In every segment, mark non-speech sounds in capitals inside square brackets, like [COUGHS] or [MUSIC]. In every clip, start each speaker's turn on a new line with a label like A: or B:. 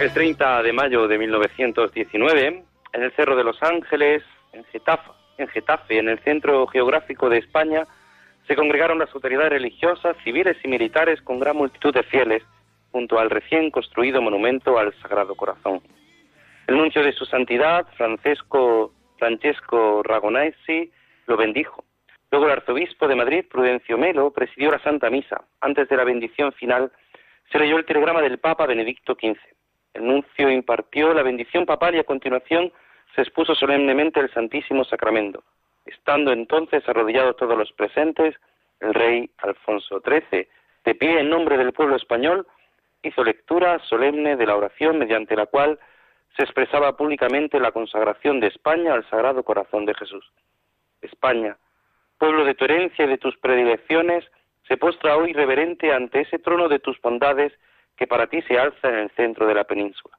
A: El
B: 30 de mayo de 1919, en el Cerro de los Ángeles, en Getafe, en Getafe, en el centro geográfico de España, se congregaron las autoridades religiosas, civiles y militares con gran multitud de fieles junto al recién construido monumento al Sagrado Corazón. El nuncio de su santidad, Francesco, Francesco Ragonesi, lo bendijo. Luego el arzobispo de Madrid, Prudencio Melo, presidió la Santa Misa. Antes de la bendición final, se leyó el telegrama del Papa Benedicto XV. El nuncio impartió la bendición papal y a continuación se expuso solemnemente el Santísimo Sacramento. Estando entonces arrodillados todos los presentes, el rey Alfonso XIII, de pie en nombre del pueblo español, hizo lectura solemne de la oración mediante la cual se expresaba públicamente la consagración de España al Sagrado Corazón de Jesús. España, pueblo de tu herencia y de tus predilecciones, se postra hoy reverente ante ese trono de tus bondades que para ti se alza en el centro de la península.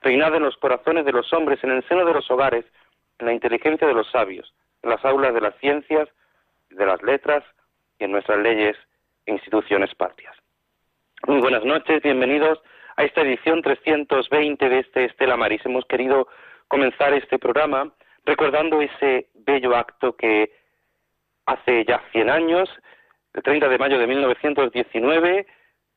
B: Reinad en los corazones de los hombres, en el seno de los hogares, en la inteligencia de los sabios, en las aulas de las ciencias, de las letras y en nuestras leyes e instituciones patrias. Muy buenas noches, bienvenidos a esta edición 320 de este Estela Maris. Hemos querido comenzar este programa recordando ese bello acto que hace ya 100 años, el 30 de mayo de 1919,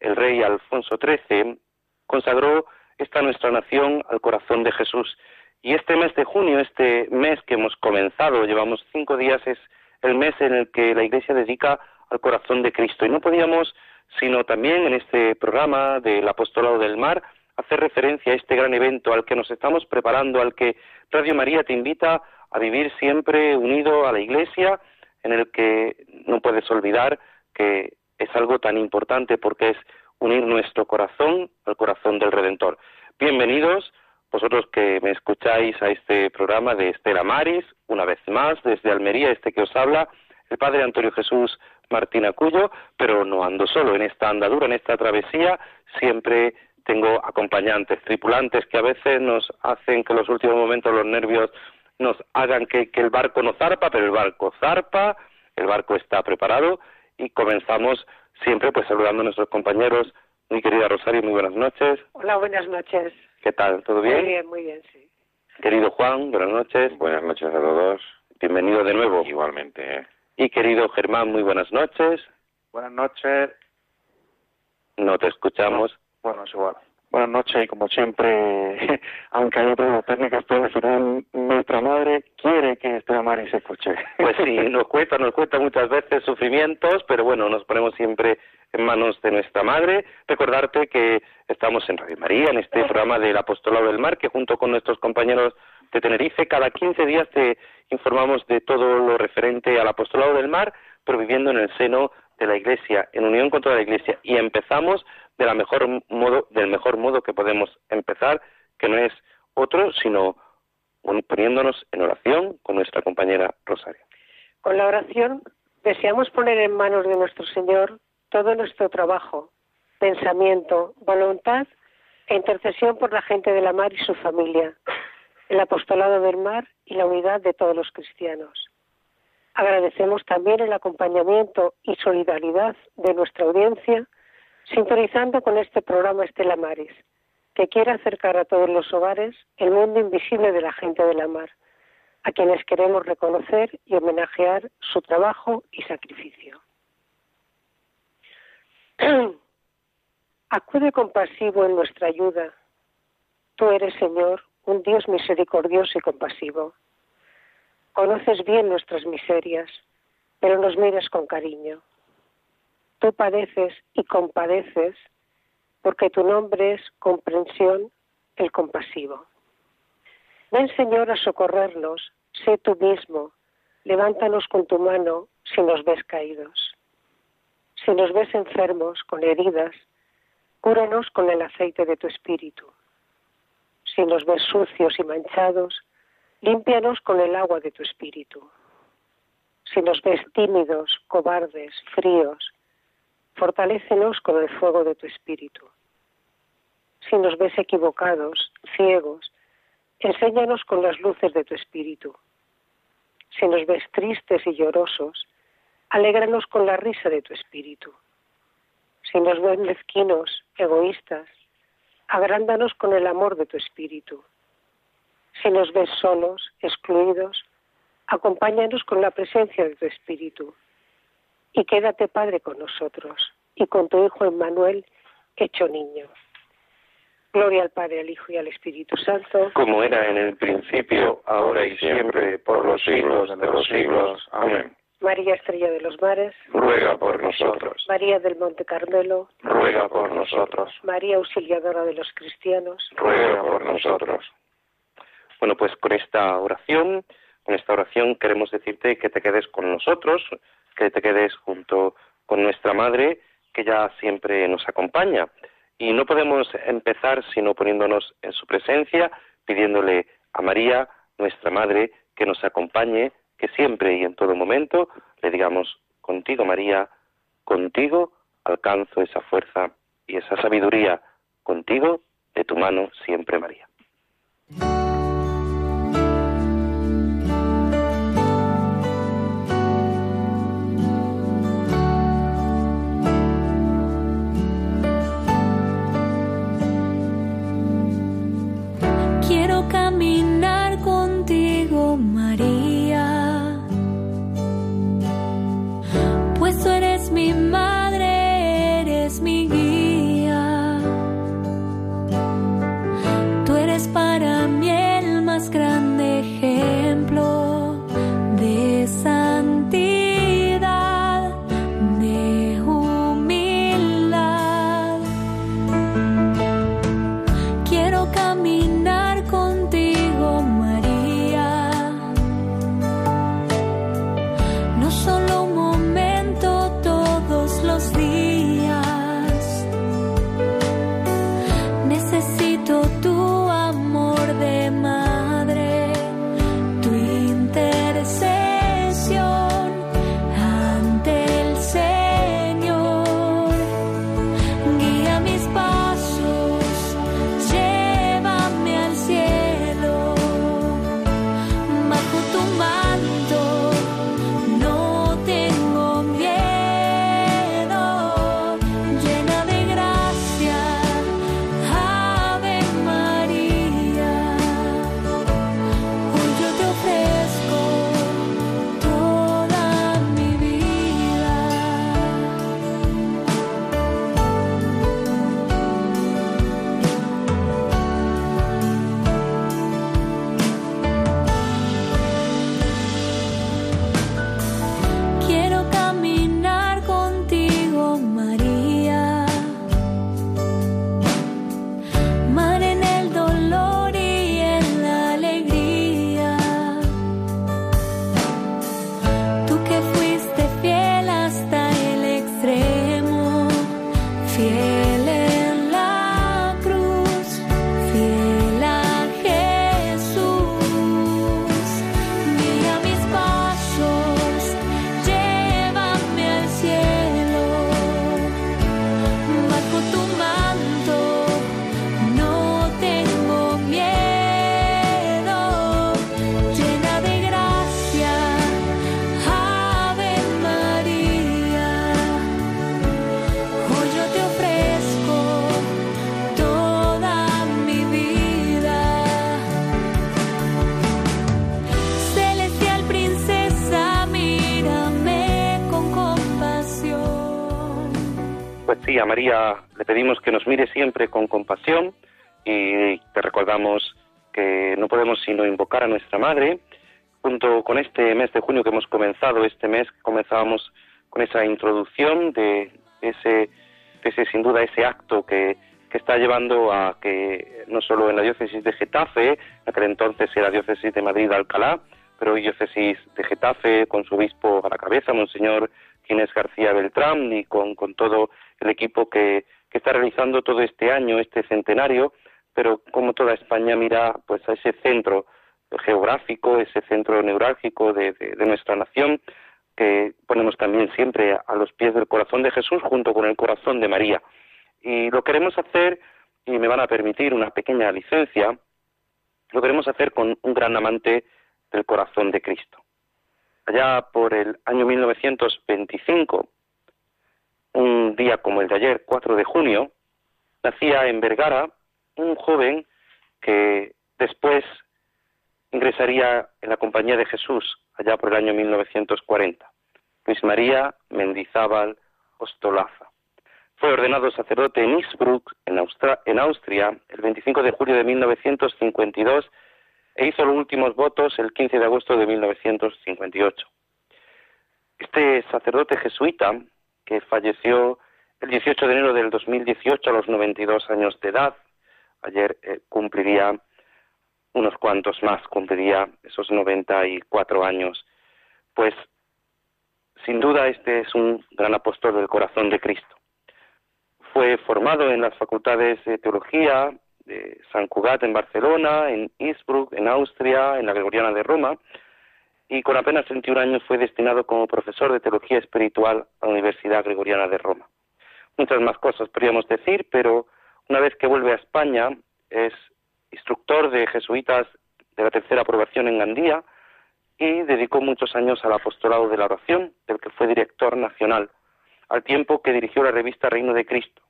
B: el rey Alfonso XIII consagró esta nuestra nación al corazón de Jesús. Y este mes de junio, este mes que hemos comenzado, llevamos cinco días, es el mes en el que la Iglesia dedica al corazón de Cristo. Y no podíamos, sino también en este programa del Apostolado del Mar, hacer referencia a este gran evento al que nos estamos preparando, al que Radio María te invita a vivir siempre unido a la Iglesia, en el que no puedes olvidar que es algo tan importante porque es unir nuestro corazón al corazón del Redentor. Bienvenidos, vosotros que me escucháis a este programa de Estela Maris, una vez más, desde Almería, este que os habla, el Padre Antonio Jesús Martín Acuyo, pero no ando solo en esta andadura, en esta travesía, siempre tengo acompañantes, tripulantes que a veces nos hacen que en los últimos momentos los nervios nos hagan que, que el barco no zarpa, pero el barco zarpa, el barco está preparado y comenzamos siempre pues saludando a nuestros compañeros. Mi querida Rosario, muy buenas noches.
C: Hola, buenas noches.
B: ¿Qué tal? ¿Todo bien?
C: Muy bien, muy bien, sí.
B: Querido Juan, buenas noches.
D: Buenas noches a todos.
B: Bienvenido de nuevo.
D: Igualmente. ¿eh?
B: Y querido Germán, muy buenas noches.
E: Buenas noches.
B: No te escuchamos.
E: Bueno, es igual. Buenas noches y como siempre, [LAUGHS] aunque hay otras técnicas, pero al final nuestra madre quiere que este Mari se escuche. [LAUGHS]
B: Pues sí, nos cuesta, nos cuesta muchas veces sufrimientos, pero bueno, nos ponemos siempre en manos de nuestra madre. Recordarte que estamos en Radio María, en este programa del Apostolado del Mar, que junto con nuestros compañeros de Tenerife, cada 15 días te informamos de todo lo referente al Apostolado del Mar, pero viviendo en el seno de la Iglesia, en unión con toda la Iglesia. Y empezamos del mejor modo que podemos empezar, que no es otro, sino poniéndonos en oración con nuestra compañera Rosario.
C: Con la oración deseamos poner en manos de nuestro Señor todo nuestro trabajo, pensamiento, voluntad e intercesión por la gente de la mar y su familia, el apostolado del mar y la unidad de todos los cristianos. Agradecemos también el acompañamiento y solidaridad de nuestra audiencia, sintonizando con este programa Estela Maris, que quiere acercar a todos los hogares el mundo invisible de la gente de la mar, a quienes queremos reconocer y homenajear su trabajo y sacrificio. [CLEARS THROAT] Acude compasivo en nuestra ayuda. Tú eres, Señor, un Dios misericordioso y compasivo. Conoces bien nuestras miserias, pero nos miras con cariño. Tú padeces y compadeces porque tu nombre es comprensión, el compasivo. Ven, Señor, a socorrernos, sé tú mismo, levántanos con tu mano si nos ves caídos. Si nos ves enfermos, con heridas, cúranos con el aceite de tu espíritu. Si nos ves sucios y manchados, límpianos con el agua de tu espíritu. Si nos ves tímidos, cobardes, fríos, fortalécenos con el fuego de tu espíritu. Si nos ves equivocados, ciegos, enséñanos con las luces de tu espíritu. Si nos ves tristes y llorosos, alégranos con la risa de tu espíritu. Si nos ves mezquinos, egoístas, agrándanos con el amor de tu espíritu. Si nos ves solos, excluidos, acompáñanos con la presencia de tu espíritu. Y quédate, Padre, con nosotros y con tu Hijo Emmanuel, hecho niño. Gloria al Padre, al Hijo y al Espíritu Santo.
B: Como era en el principio, ahora y siempre, por los siglos de los siglos. Amén.
C: María Estrella de los Mares.
B: Ruega por nosotros.
C: María del Monte Carmelo.
B: Ruega por nosotros.
C: María Auxiliadora de los Cristianos.
B: Ruega por nosotros. Bueno, pues con esta oración, con esta oración queremos decirte que te quedes con nosotros, que te quedes junto con nuestra Madre, que ya siempre nos acompaña. Y no podemos empezar sino poniéndonos en su presencia, pidiéndole a María, nuestra Madre, que nos acompañe, que siempre y en todo momento le digamos, contigo María, contigo alcanzo esa fuerza y esa sabiduría, contigo de tu mano siempre María. Que nos mire siempre con compasión y te recordamos que no podemos sino invocar a nuestra Madre. Junto con este mes de junio que hemos comenzado, este mes comenzábamos con esa introducción de ese, ese sin duda, ese acto que, que está llevando a que no solo en la diócesis de Getafe, aquel entonces era diócesis de Madrid-Alcalá, pero diócesis de Getafe, con su obispo a la cabeza, Monseñor Ginés García Beltrán, y con, con todo el equipo que, que está realizando todo este año, este centenario, pero como toda España mira pues a ese centro geográfico, ese centro neurálgico de, de, nuestra nación, que ponemos también siempre a los pies del corazón de Jesús junto con el corazón de María. Y lo queremos hacer, y me van a permitir una pequeña licencia, lo queremos hacer con un gran amante del corazón de Cristo. Allá por el año 1925, un día como el de ayer, 4 de junio, nacía en Vergara un joven que después ingresaría en la compañía de Jesús allá por el año 1940, Luis María Mendizábal Ostolaza. Fue ordenado sacerdote en Innsbruck, en, en Austria, el 25 de julio de 1952 e hizo los últimos votos el 15 de agosto de 1958. Este sacerdote jesuita, que falleció el 18 de enero del 2018 a los 92 años de edad, ayer eh, cumpliría unos cuantos más, cumpliría esos 94 años. Pues sin duda este es un gran apóstol del corazón de Cristo. Fue formado en las facultades de teología de San Cugat en Barcelona, en Innsbruck, en Austria, en la Gregoriana de Roma, y con apenas 21 años fue destinado como profesor de teología espiritual a la Universidad Gregoriana de Roma. Muchas más cosas podríamos decir, pero una vez que vuelve a España es instructor de jesuitas de la tercera aprobación en Gandía y dedicó muchos años al apostolado de la oración, del que fue director nacional, al tiempo que dirigió la revista Reino de Cristo,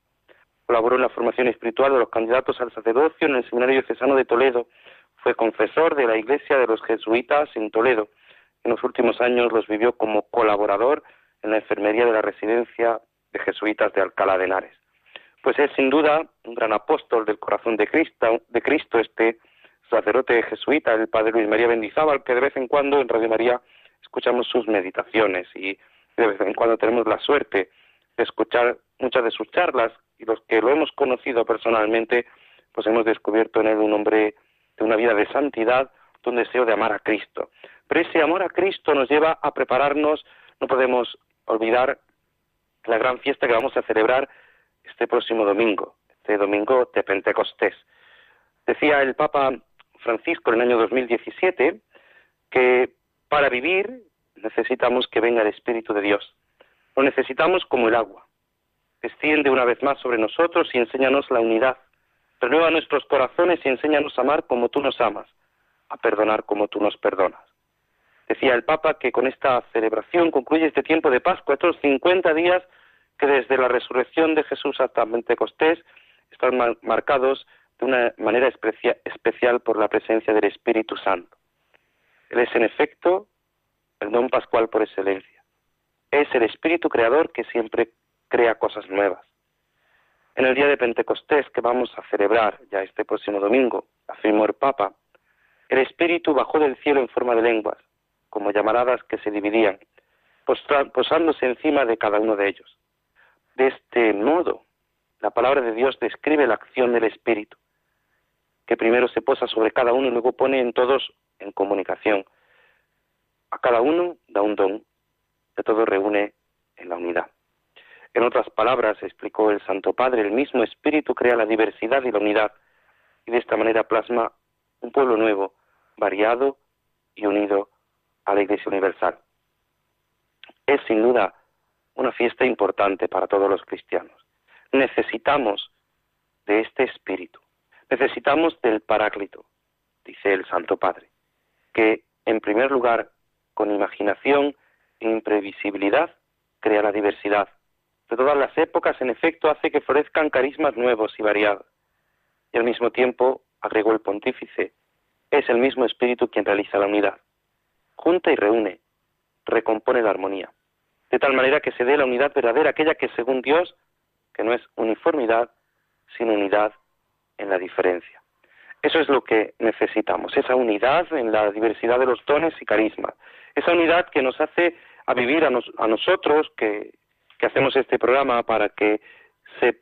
B: Colaboró en la formación espiritual de los candidatos al sacerdocio en el Seminario Cesano de Toledo. Fue confesor de la Iglesia de los Jesuitas en Toledo. En los últimos años los vivió como colaborador en la enfermería de la residencia de jesuitas de Alcalá de Henares. Pues es sin duda un gran apóstol del corazón de Cristo, de Cristo este sacerdote jesuita, el padre Luis María Bendizábal, que de vez en cuando en Radio María escuchamos sus meditaciones y de vez en cuando tenemos la suerte de escuchar muchas de sus charlas y los que lo hemos conocido personalmente, pues hemos descubierto en él un hombre de una vida de santidad, de un deseo de amar a Cristo. Pero ese amor a Cristo nos lleva a prepararnos, no podemos olvidar la gran fiesta que vamos a celebrar este próximo domingo, este domingo de Pentecostés. Decía el Papa Francisco en el año 2017 que para vivir necesitamos que venga el Espíritu de Dios. Lo necesitamos como el agua. Desciende una vez más sobre nosotros y enséñanos la unidad. Renueva nuestros corazones y enséñanos a amar como tú nos amas, a perdonar como tú nos perdonas. Decía el Papa que con esta celebración concluye este tiempo de Pascua, estos 50 días que desde la resurrección de Jesús hasta Pentecostés están marcados de una manera especial por la presencia del Espíritu Santo. Él es en efecto el don pascual por excelencia. Es el Espíritu Creador que siempre crea cosas nuevas. En el día de Pentecostés que vamos a celebrar ya este próximo domingo, afirmó el Papa, el Espíritu bajó del cielo en forma de lenguas, como llamaradas que se dividían, posándose encima de cada uno de ellos. De este modo, la palabra de Dios describe la acción del Espíritu, que primero se posa sobre cada uno y luego pone en todos en comunicación. A cada uno da un don, de todo reúne en la unidad. En otras palabras, explicó el Santo Padre, el mismo Espíritu crea la diversidad y la unidad, y de esta manera plasma un pueblo nuevo, variado y unido a la Iglesia Universal. Es sin duda una fiesta importante para todos los cristianos. Necesitamos de este Espíritu, necesitamos del Paráclito, dice el Santo Padre, que en primer lugar, con imaginación e imprevisibilidad, crea la diversidad de todas las épocas, en efecto, hace que florezcan carismas nuevos y variados. Y al mismo tiempo, agregó el pontífice, es el mismo espíritu quien realiza la unidad. Junta y reúne, recompone la armonía, de tal manera que se dé la unidad verdadera, aquella que según Dios que no es uniformidad, sino unidad en la diferencia. Eso es lo que necesitamos, esa unidad en la diversidad de los dones y carismas, esa unidad que nos hace a vivir a, nosotros, que, hacemos este programa para que se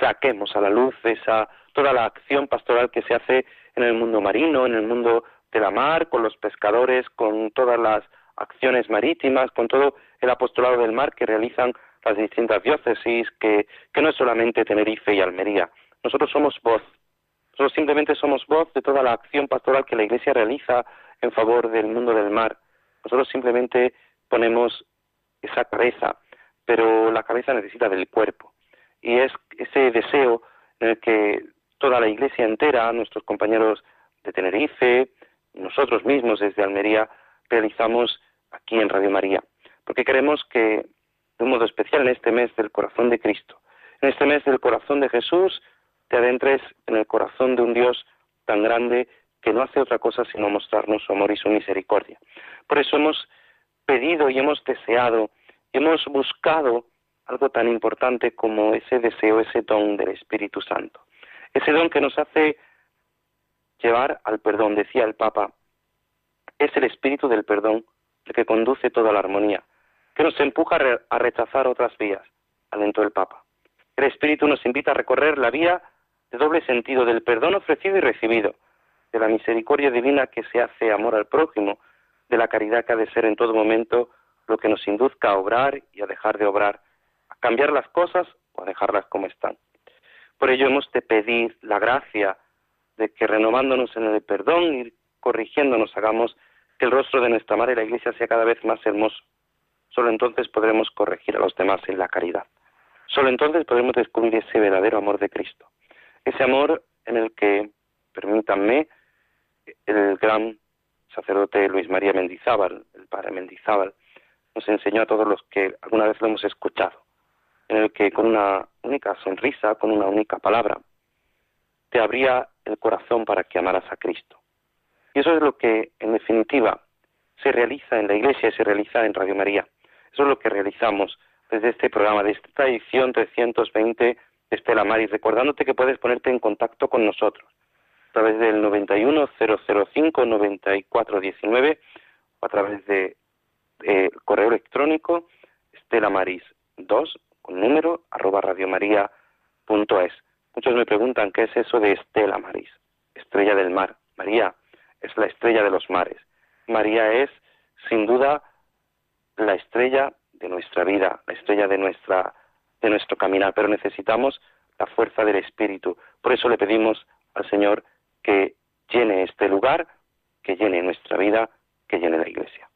B: saquemos a la luz esa toda la acción pastoral que se hace en el mundo marino, en el mundo de la mar, con los pescadores, con todas las acciones marítimas, con todo el apostolado del mar que realizan las distintas diócesis, que, que no es solamente Tenerife y Almería. Nosotros somos voz, nosotros simplemente somos voz de toda la acción pastoral que la Iglesia realiza en favor del mundo del mar. Nosotros simplemente ponemos esa cabeza, pero la cabeza necesita del cuerpo. Y es ese deseo en el que toda la Iglesia entera, nuestros compañeros de Tenerife, nosotros mismos desde Almería, realizamos aquí en Radio María. Porque queremos que, de un modo especial en este mes del corazón de Cristo, en este mes del corazón de Jesús, te adentres en el corazón de un Dios tan grande que no hace otra cosa sino mostrarnos su amor y su misericordia. Por eso hemos pedido y hemos deseado hemos buscado algo tan importante como ese deseo, ese don del Espíritu Santo. Ese don que nos hace llevar al perdón, decía el Papa. Es el espíritu del perdón el que conduce toda la armonía, que nos empuja a rechazar otras vías, alentó el Papa. El espíritu nos invita a recorrer la vía de doble sentido del perdón ofrecido y recibido, de la misericordia divina que se hace amor al prójimo, de la caridad que ha de ser en todo momento lo que nos induzca a obrar y a dejar de obrar, a cambiar las cosas o a dejarlas como están. Por ello hemos de pedir la gracia de que renovándonos en el perdón y corrigiéndonos hagamos que el rostro de nuestra madre la Iglesia sea cada vez más hermoso. Solo entonces podremos corregir a los demás en la caridad. Solo entonces podremos descubrir ese verdadero amor de Cristo. Ese amor en el que, permítanme, el gran sacerdote Luis María Mendizábal, el padre Mendizábal, nos enseñó a todos los que alguna vez lo hemos escuchado, en el que con una única sonrisa, con una única palabra, te abría el corazón para que amaras a Cristo. Y eso es lo que, en definitiva, se realiza en la Iglesia y se realiza en Radio María. Eso es lo que realizamos desde este programa, de esta edición 320 de Estela Maris, recordándote que puedes ponerte en contacto con nosotros a través del 910059419 o a través de eh, correo electrónico estelamaris2 con número arroba radiomaria.es. Muchos me preguntan qué es eso de Estela Maris, estrella del mar. María es la estrella de los mares. María es, sin duda, la estrella de nuestra vida, la estrella de nuestra de nuestro caminar, pero necesitamos la fuerza del Espíritu. Por eso le pedimos al Señor que llene este lugar, que llene nuestra vida, que llene la Iglesia.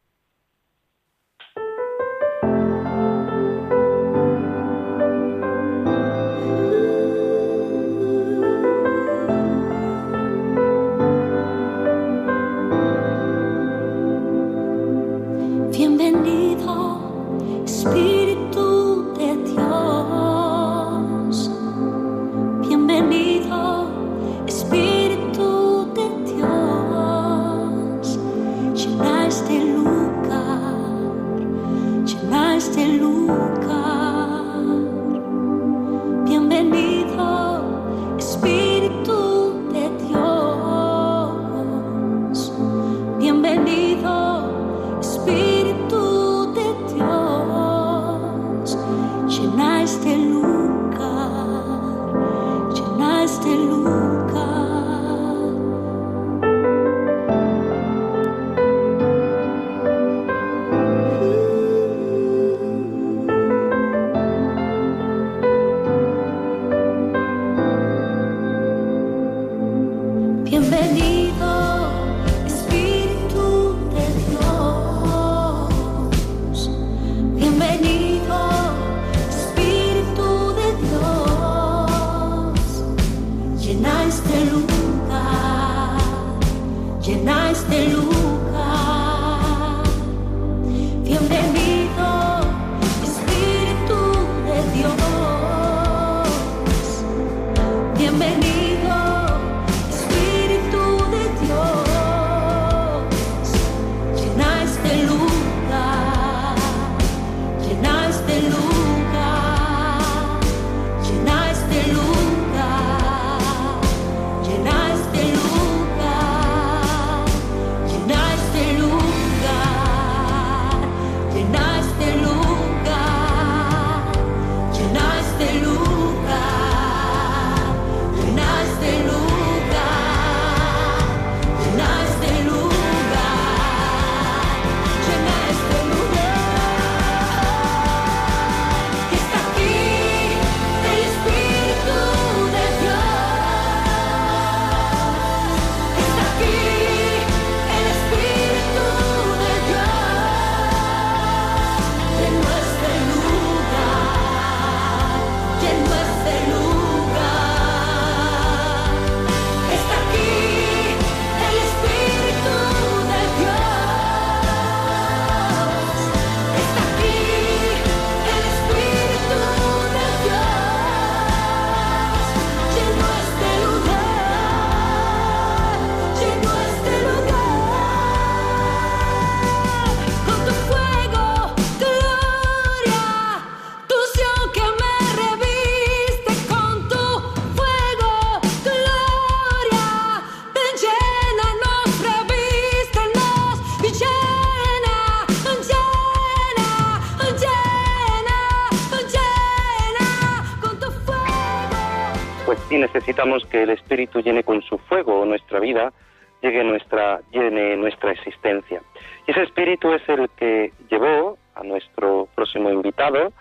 B: Necesitamos que el Espíritu llene con su fuego nuestra vida, llegue nuestra, llene nuestra existencia. Y ese Espíritu es el que llevó a nuestro próximo invitado,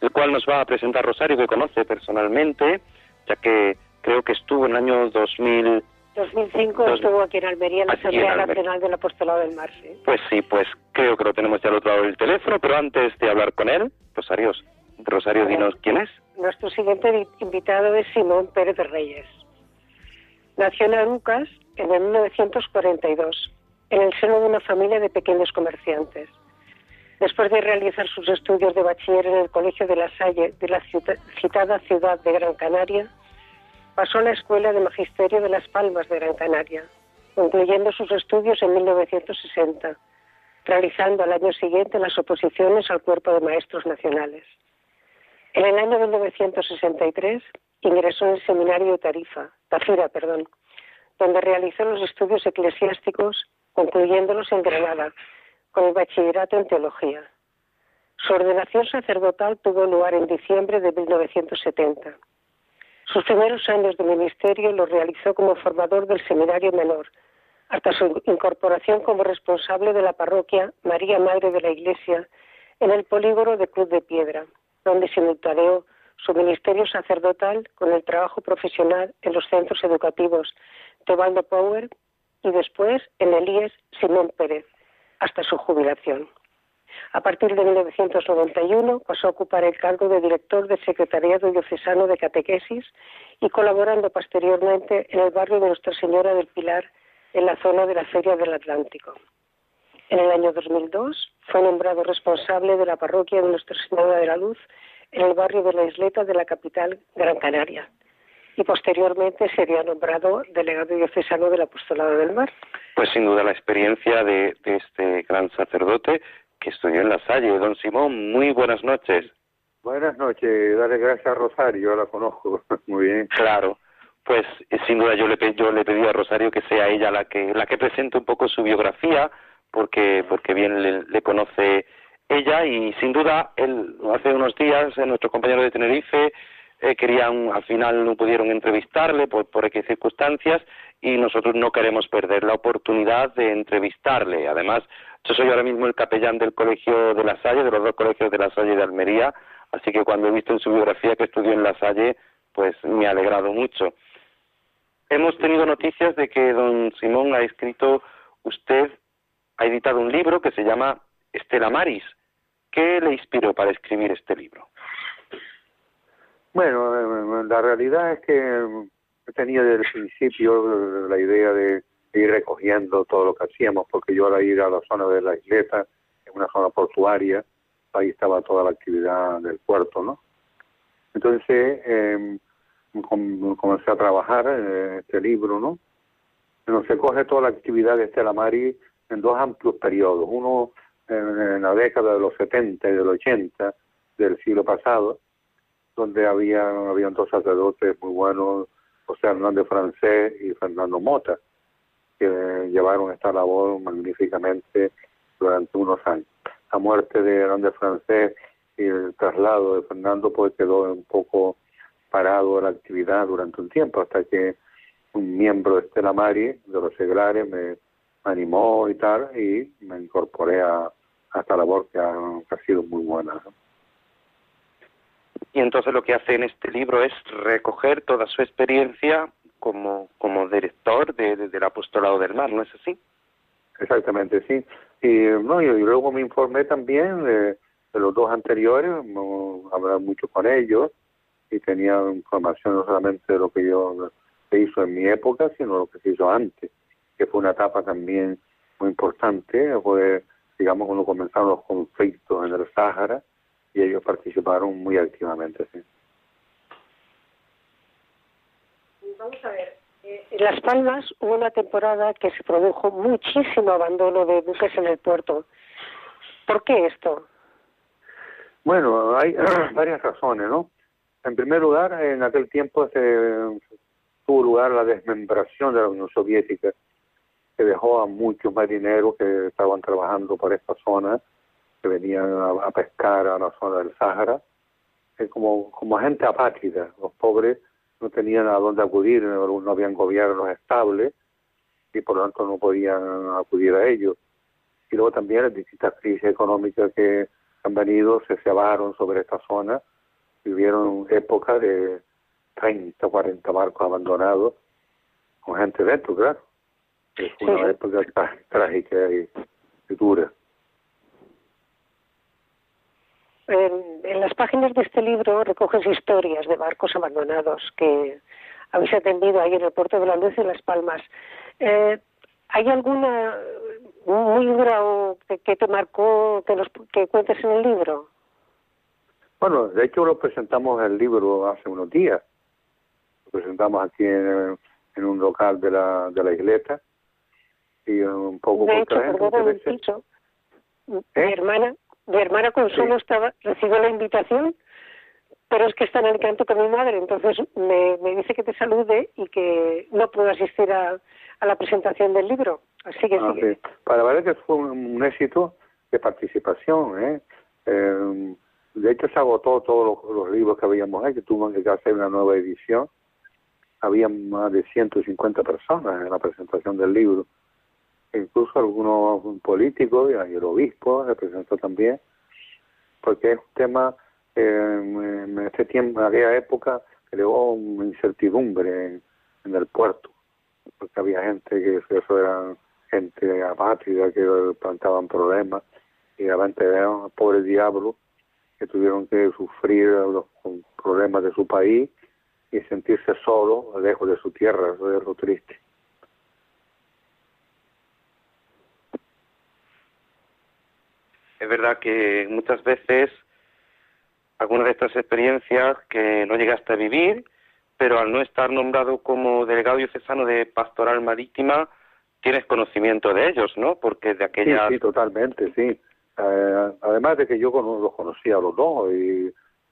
B: el cual nos va a presentar Rosario, que conoce personalmente, ya que creo que estuvo en el año 2000.
C: 2005 estuvo aquí en Almería, en la Asamblea Nacional del Apostolado del Mar. ¿sí?
B: Pues sí, pues creo que lo tenemos ya al otro lado del teléfono, pero antes de hablar con él, Rosario, Rosario, dinos quién es.
C: Nuestro siguiente invitado es Simón Pérez de Reyes. Nació en Arucas en 1942, en el seno de una familia de pequeños comerciantes. Después de realizar sus estudios de bachiller en el Colegio de la Salle de la citada ciudad de Gran Canaria, pasó a la Escuela de Magisterio de Las Palmas de Gran Canaria, concluyendo sus estudios en 1960, realizando al año siguiente las oposiciones al Cuerpo de Maestros Nacionales. En el año 1963 ingresó en el seminario Tarifa, Tafira, perdón, donde realizó los estudios eclesiásticos, concluyéndolos en Granada, con el bachillerato en teología. Su ordenación sacerdotal tuvo lugar en diciembre de 1970. Sus primeros años de ministerio los realizó como formador del seminario menor, hasta su incorporación como responsable de la parroquia María Madre de la Iglesia en el polígono de Cruz de Piedra, donde simultaneó su ministerio sacerdotal con el trabajo profesional en los centros educativos Tebaldo Power y después en el IES Simón Pérez, hasta su jubilación. A partir de 1991 pasó a ocupar el cargo de director del Secretariado Diocesano de Catequesis y colaborando posteriormente en el barrio de Nuestra Señora del Pilar, en la zona de la Feria del Atlántico. En el año 2002 fue nombrado responsable de la parroquia de Nuestra Señora de la Luz en el barrio de la Isleta de la capital Gran Canaria y posteriormente sería nombrado delegado diocesano del Apostolado del Mar.
B: Pues sin duda la experiencia de, este gran sacerdote que estudió en la Salle. Don Simón, muy buenas noches.
F: Buenas noches, dale gracias a Rosario, la conozco [LAUGHS] muy bien.
B: Claro, pues eh, sin duda yo le, yo le pedí a Rosario que sea ella la que, la que presente un poco su biografía, porque, porque bien le, conoce ella y sin duda él hace unos días eh, nuestro compañero de Tenerife eh, querían, al final no pudieron entrevistarle por, por X circunstancias y nosotros no queremos perder la oportunidad de entrevistarle. Además, yo soy ahora mismo el capellán del Colegio de La Salle, de los dos colegios de La Salle de Almería, así que cuando he visto en su biografía que estudió en La Salle, pues me ha alegrado mucho. Hemos tenido noticias de que don Simón ha escrito, usted ha editado un libro que se llama Estela Maris. ¿Qué le inspiró para escribir este libro?
F: Bueno, eh, la realidad es que tenía desde el principio la idea de ir recogiendo todo lo que hacíamos, porque yo al ir a la zona de la isleta, en una zona portuaria, ahí estaba toda la actividad del puerto, ¿no? Entonces, eh, comencé a trabajar en este libro, ¿no? Pero se coge toda la actividad de Estela Mari en dos amplios periodos. Uno en, la década de los 70 y del 80 del siglo pasado, donde había habían dos sacerdotes muy buenos, José Hernández Francés y Fernando Mota, que llevaron esta labor magníficamente durante unos años. La muerte de Hernández Francés y el traslado de Fernando pues quedó un poco parado la actividad durante un tiempo, hasta que un miembro de Estela Mari, de los seglares, me, animó y tal, y me incorporé a, esta labor que ha, sido muy buena
B: y entonces lo que hace en este libro es recoger toda su experiencia como, como director de, del apostolado del mar, ¿no es así?
F: Exactamente, sí. Y, no, y, luego me informé también de, los dos anteriores, hablé mucho con ellos y tenía información no solamente de lo que yo se hizo en mi época, sino lo que se hizo antes, que fue una etapa también muy importante, fue, digamos, cuando comenzaron los conflictos en el Sáhara, y ellos participaron muy activamente. ¿sí?
C: Vamos a ver, eh, en Las Palmas hubo una temporada que se produjo muchísimo abandono de buques en el puerto. ¿Por qué esto?
F: Bueno, hay [CLEARS THROAT] varias razones, ¿no? En primer lugar, en aquel tiempo se tuvo lugar la desmembración de la Unión Soviética, que dejó a muchos marineros que estaban trabajando por esta zona que venían a, pescar a la zona del Sáhara, como, como gente apátrida. Los pobres no tenían a dónde acudir, no habían gobiernos estables y por lo tanto no podían acudir a ellos. Y luego también las distintas crisis económicas que han venido se cebaron sobre esta zona, vivieron épocas de 30, 40 barcos abandonados, con gente dentro, claro. Es una época trágica y, dura.
C: En, en, las páginas de este libro recoges historias de barcos abandonados que habéis atendido ahí en el puerto de la Luz y Las Palmas. Eh, ¿Hay alguna un libro que, te marcó que, los, que cuentes en el libro?
F: Bueno, de hecho lo presentamos el libro hace unos días. Lo presentamos aquí en, en un local de la, de la iglesia y un poco
C: de hecho, dicho, mi ¿Eh? hermana mi hermana Consuelo estaba recibió la invitación pero es que está en el canto con mi madre entonces me, me dice que te salude y que no puedo asistir a, a la presentación del libro así que ah, sí.
F: para ver que fue un, éxito de participación ¿eh? eh de hecho se agotó todos los, libros que habíamos hecho tuvo que hacer una nueva edición había más de 150 personas en la presentación del libro incluso algunos políticos y el obispo se presentó también, porque es un tema en este tiempo, en aquella época, creó una incertidumbre en, el puerto, porque había gente que eso era gente apátrida que plantaban problemas y realmente eran pobres diablos que tuvieron que sufrir los problemas de su país y sentirse solos lejos de su tierra, eso es lo triste.
B: Es verdad que muchas veces algunas de estas experiencias que no llegaste a vivir, pero al no estar nombrado como delegado diocesano de pastoral marítima, tienes conocimiento de ellos, ¿no? Porque de aquella...
F: Sí, totalmente, sí. Eh, además de que yo los conocía a los dos y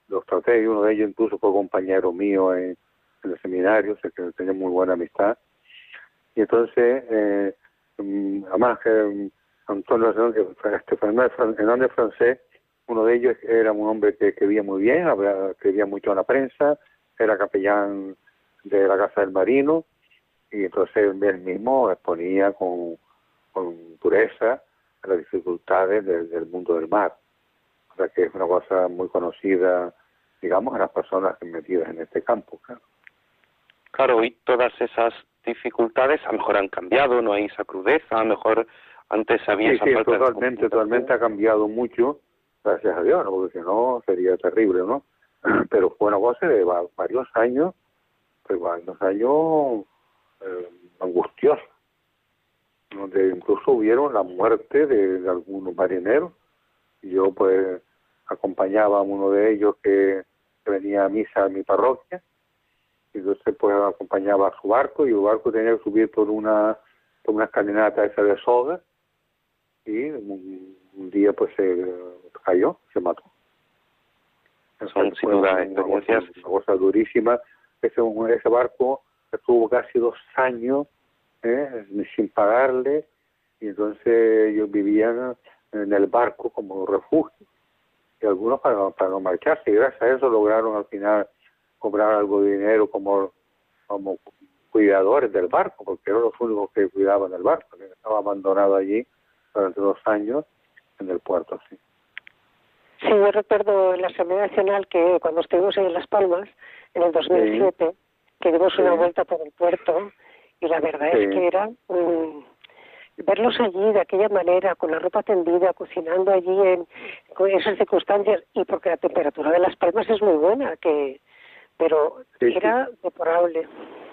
F: los traté, y uno de ellos incluso fue compañero mío en, el seminario, o sea que tenía muy buena amistad. Y entonces, eh, mm, además que Antonio este, Fernández francés, uno de ellos era un hombre que escribía muy bien, escribía mucho en la prensa, era capellán de la Casa del Marino, y entonces él mismo exponía con, con dureza las dificultades del, mundo del mar. O sea que es una cosa muy conocida, digamos, a las personas metidas en este campo. Claro.
B: claro, y todas esas dificultades a lo mejor han cambiado, no hay esa crudeza, a lo mejor antes había
F: sí, sí, totalmente, totalmente ha cambiado mucho, gracias a Dios, porque si no sería terrible, ¿no? [CLEARS THROAT] Pero fue una cosa de varios años, pues varios años eh, angustiosos, donde incluso hubieron la muerte de, algunos marineros. Y yo pues acompañaba a uno de ellos que, venía a misa a mi parroquia, y entonces pues acompañaba a su barco y el barco tenía que subir por una por una escalinata esa de soga y un, día pues se cayó, se mató.
B: Son sin duda
F: experiencias. Una cosa durísima. Ese, ese barco estuvo casi dos años ¿eh? sin pagarle y entonces ellos vivían en el barco como refugio y algunos para, para no marcharse y gracias a eso lograron al final cobrar algo de dinero como, como cuidadores del barco porque eran los únicos que cuidaban el barco que estaba abandonado allí durante dos años en el puerto, sí.
C: Sí, yo recuerdo en la Asamblea Nacional que cuando estuvimos en Las Palmas, en el 2007, que dimos una vuelta por el puerto y la verdad es que era verlos allí de aquella manera, con la ropa tendida, cocinando allí en, esas circunstancias y porque la temperatura de Las Palmas es muy buena, que pero era deplorable.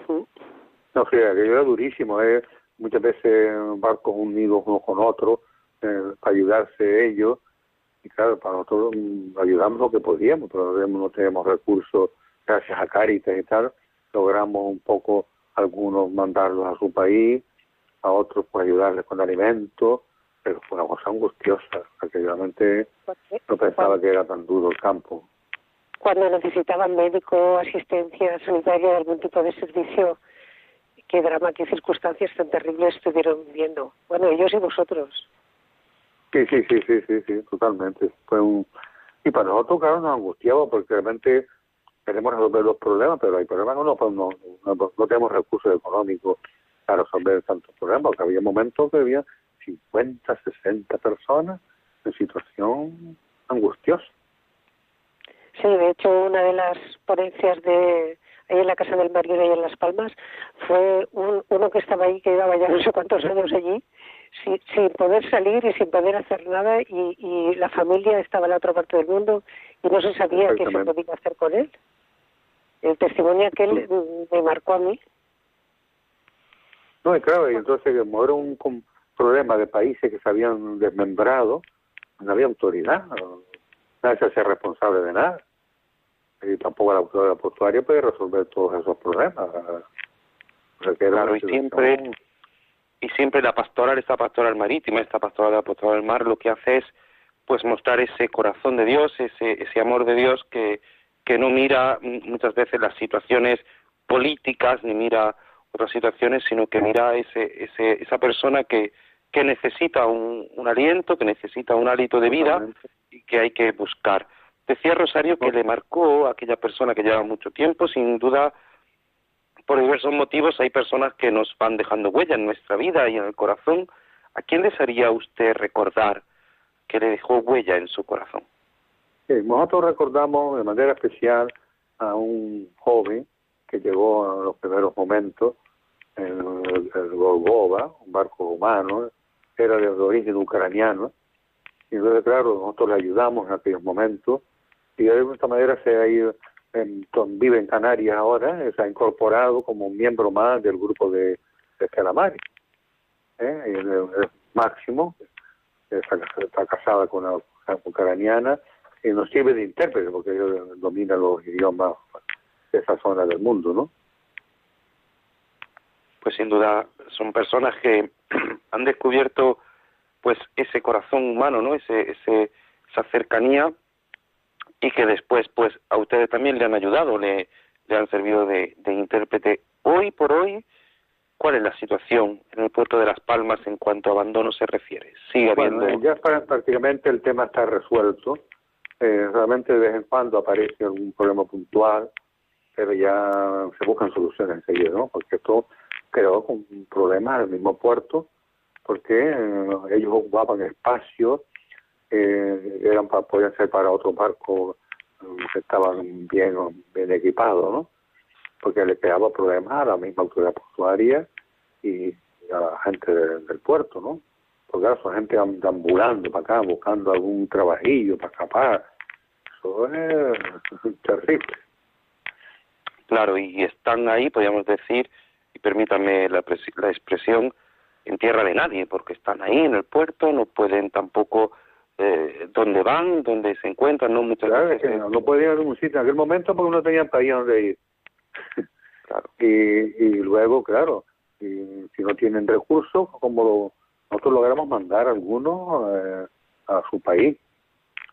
F: No, sí, aquello era durísimo, ¿eh? Muchas veces barcos unidos uno con otro eh, para ayudarse ellos. Y claro para nosotros mm, ayudamos lo que podíamos pero no tenemos recursos. Gracias a Caritas y tal logramos un poco algunos mandarlos a su país a otros pues ayudarles con alimentos pero fue una cosa angustiosa porque realmente no pensaba que era tan duro el campo.
C: Cuando necesitaban médico asistencia sanitaria algún tipo de servicio qué drama, qué circunstancias tan terribles estuvieron viviendo. Bueno, ellos y vosotros.
F: Sí, sí, sí, sí, sí, sí, totalmente. Fue un... Y para nosotros, claro, nos angustiaba porque realmente queremos resolver los problemas, pero hay problemas no, pues no, no, no tenemos recursos económicos para resolver tantos problemas, porque había momentos que había 50, 60 personas en situación angustiosa.
C: Sí, de hecho, una de las ponencias de en la Casa del Marido y en Las Palmas fue un, uno que estaba ahí, que llevaba ya no sé cuántos años allí, sin, sin poder salir y sin poder hacer nada, y, y la familia estaba en la otra parte del mundo y no se sabía qué se podía hacer con él. El testimonio que él me marcó a mí.
F: No, y claro, y entonces como era un problema de países que se habían desmembrado, no había autoridad, nadie se hacía responsable de nada. Y tampoco la autoridad portuaria puede resolver todos esos problemas.
B: O sea, que claro, y siempre, y siempre la pastoral, esta pastoral marítima, esta pastoral de la pastoral del mar, lo que hace es pues mostrar ese corazón de Dios, ese, ese amor de Dios que, que no mira muchas veces las situaciones políticas ni mira otras situaciones, sino que mira ese, ese, esa persona que, que necesita un, un aliento, que necesita un hálito de vida y que hay que buscar. Decía Rosario que le marcó a aquella persona que lleva mucho tiempo, sin duda, por diversos motivos, hay personas que nos van dejando huella en nuestra vida y en el corazón. ¿A quién desearía usted recordar que le dejó huella en su corazón?
F: nosotros recordamos de manera especial a un joven que llegó a los primeros momentos en el, el Golgova, un barco humano, era de origen ucraniano, y entonces, claro, nosotros le ayudamos en aquellos momentos, y de alguna manera se ha ido, en, vive en Canarias ahora, se ha incorporado como un miembro más del grupo de, de Calamari. ¿eh? Máximo, está, está casada con una ucraniana, y nos sirve de intérprete, porque domina los idiomas de esa zona del mundo, ¿no?
B: Pues sin duda son personas que [CLEARS THROAT] han descubierto pues ese corazón humano, ¿no? Ese, ese, esa cercanía y que después pues a ustedes también le han ayudado, le, le han servido de, de intérprete. Hoy por hoy, ¿cuál es la situación en el puerto de Las Palmas en cuanto a abandono se refiere? Sigue habiendo...
F: ya prácticamente el tema está resuelto. Eh, realmente de vez en cuando aparece algún problema puntual, pero ya se buscan soluciones enseguida, ¿no? Porque esto creó un problema en el mismo puerto porque eh, ellos ocupaban espacio, eh, eran para, podían ser para otro barco eh, que estaban bien, bien equipados, ¿no? Porque le creaba problemas a la misma autoridad portuaria y a la gente del puerto, ¿no? Porque claro, son gente ambulando para acá, buscando algún trabajillo para escapar. Eso es [LAUGHS] terrible.
B: Claro, y están ahí, podríamos decir, y permítame la, la expresión, en tierra de nadie, porque están ahí en el puerto, no pueden tampoco eh, dónde van, dónde se encuentran, no muchas
F: claro,
B: veces.
F: Que no, no podían ir a ningún sitio en aquel momento porque no tenían país donde ir. [LAUGHS]
B: claro.
F: Y, y luego, claro, y, si no tienen recursos, como lo, nosotros logramos mandar algunos eh, a su país.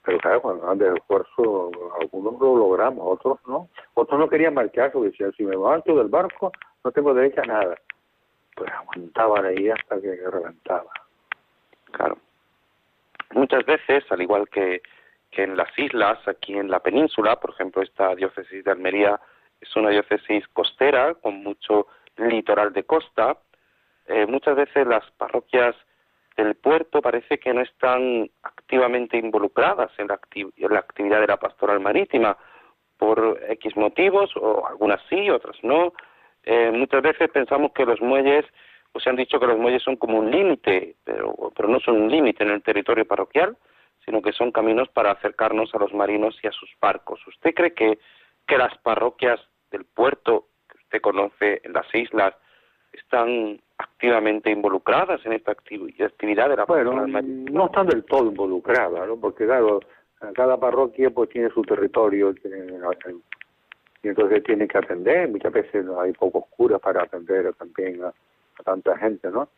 F: Pero claro, cuando dan de esfuerzo, algunos lo logramos, otros no. Otros no querían marcharse, porque decían, si me levanto del barco, no tengo derecho a nada pues aguantaban ahí hasta que reventaba.
B: Claro. Muchas veces, al igual que, que en las islas, aquí en la península, por ejemplo, esta diócesis de Almería es una diócesis costera con mucho litoral de costa, eh, muchas veces las parroquias del puerto parece que no están activamente involucradas en la, en la actividad de la pastoral marítima por X motivos, o algunas sí, otras no, eh, muchas veces pensamos que los muelles, o se han dicho que los muelles son como un límite, pero, pero no son un límite en el territorio parroquial, sino que son caminos para acercarnos a los marinos y a sus barcos. ¿Usted cree que, que las parroquias del puerto que usted conoce en las islas están activamente involucradas en esta actividad de la
F: bueno, no están del todo involucradas, ¿no? porque claro, cada parroquia pues tiene su territorio, tiene y entonces tiene que atender, muchas veces hay pocos curas para atender también a, tanta gente, ¿no?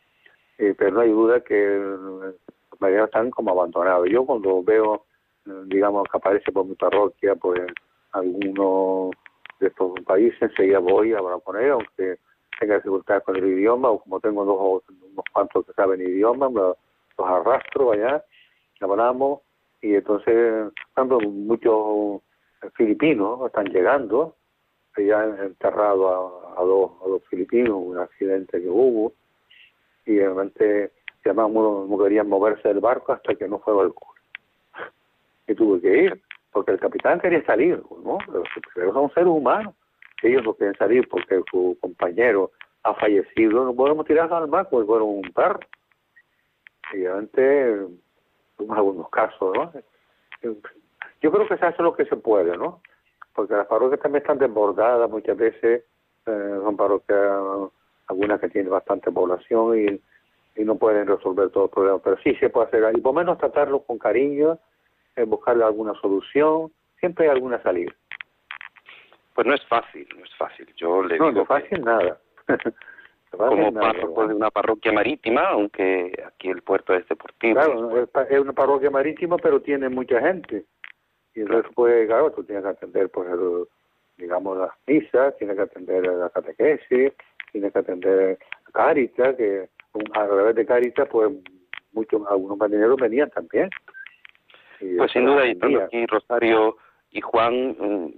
F: Eh, pero no hay duda que eh, están como abandonados. Yo cuando veo, eh, digamos, que aparece por mi parroquia, pues alguno de estos países, enseguida voy a poner, aunque tenga dificultades con el idioma, o como tengo dos, unos cuantos que saben idioma, los, arrastro allá, hablamos, y entonces, tanto muchos filipinos están llegando, han enterrado a, dos, a dos filipinos, un accidente que hubo, y realmente llamamos, no querían moverse del barco hasta que no fue el cura. Y tuve que ir, porque el capitán quería salir, ¿no? Pero son seres humanos, ellos no quieren salir porque su compañero ha fallecido, no podemos tirar al mar porque fueron un perro. Y realmente, tuvimos algunos casos, ¿no? Yo creo que se hace lo que se puede, ¿no? Porque las parroquias también están desbordadas muchas veces, eh, son parroquias, algunas que tienen bastante población y, y no pueden resolver todos los problemas, pero sí se puede hacer, y por lo menos tratarlos con cariño, eh, buscarle alguna solución, siempre hay alguna salida.
B: Pues no es fácil, no es fácil. Yo le
F: no,
B: digo
F: no es fácil nada. [LAUGHS]
B: como párroco de una parroquia marítima, aunque aquí el puerto es deportivo.
F: Claro, es una parroquia marítima, pero tiene mucha gente. Y entonces, pues, claro, tú tienes que atender, pues, digamos, las misas, tienes que atender la catequesis, tienes que atender Caritas, que a través de Caritas, pues, muchos, algunos marineros venían también.
B: pues sin duda, y aquí Rosario y Juan, mm,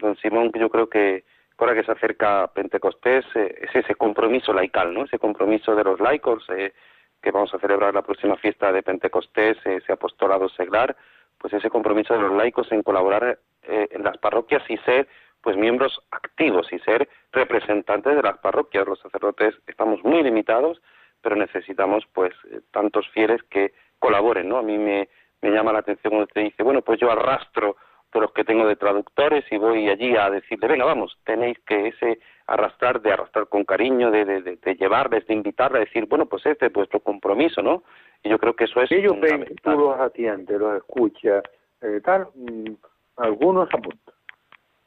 B: don Simón, yo creo que ahora que se acerca Pentecostés, eh, es ese compromiso laical, ¿no? Ese compromiso de los laicos, eh, que vamos a celebrar la próxima fiesta de Pentecostés, ese apostolado seglar, pues ese compromiso de los laicos en colaborar eh, en las parroquias y ser pues miembros activos y ser representantes de las parroquias. Los sacerdotes estamos muy limitados, pero necesitamos pues eh, tantos fieles que colaboren, ¿no? A mí me, me llama la atención cuando te dice, bueno, pues yo arrastro los que tengo de traductores y voy allí a decirle, venga, vamos, tenéis que ese arrastrar, de arrastrar con cariño, de, de, de, llevarles, de invitarles, a decir, bueno, pues este es vuestro compromiso, ¿no? Y yo creo que eso es
F: Ellos ven que tú los atiendes, los escuchas, eh, tal, mm, algunos apuntan.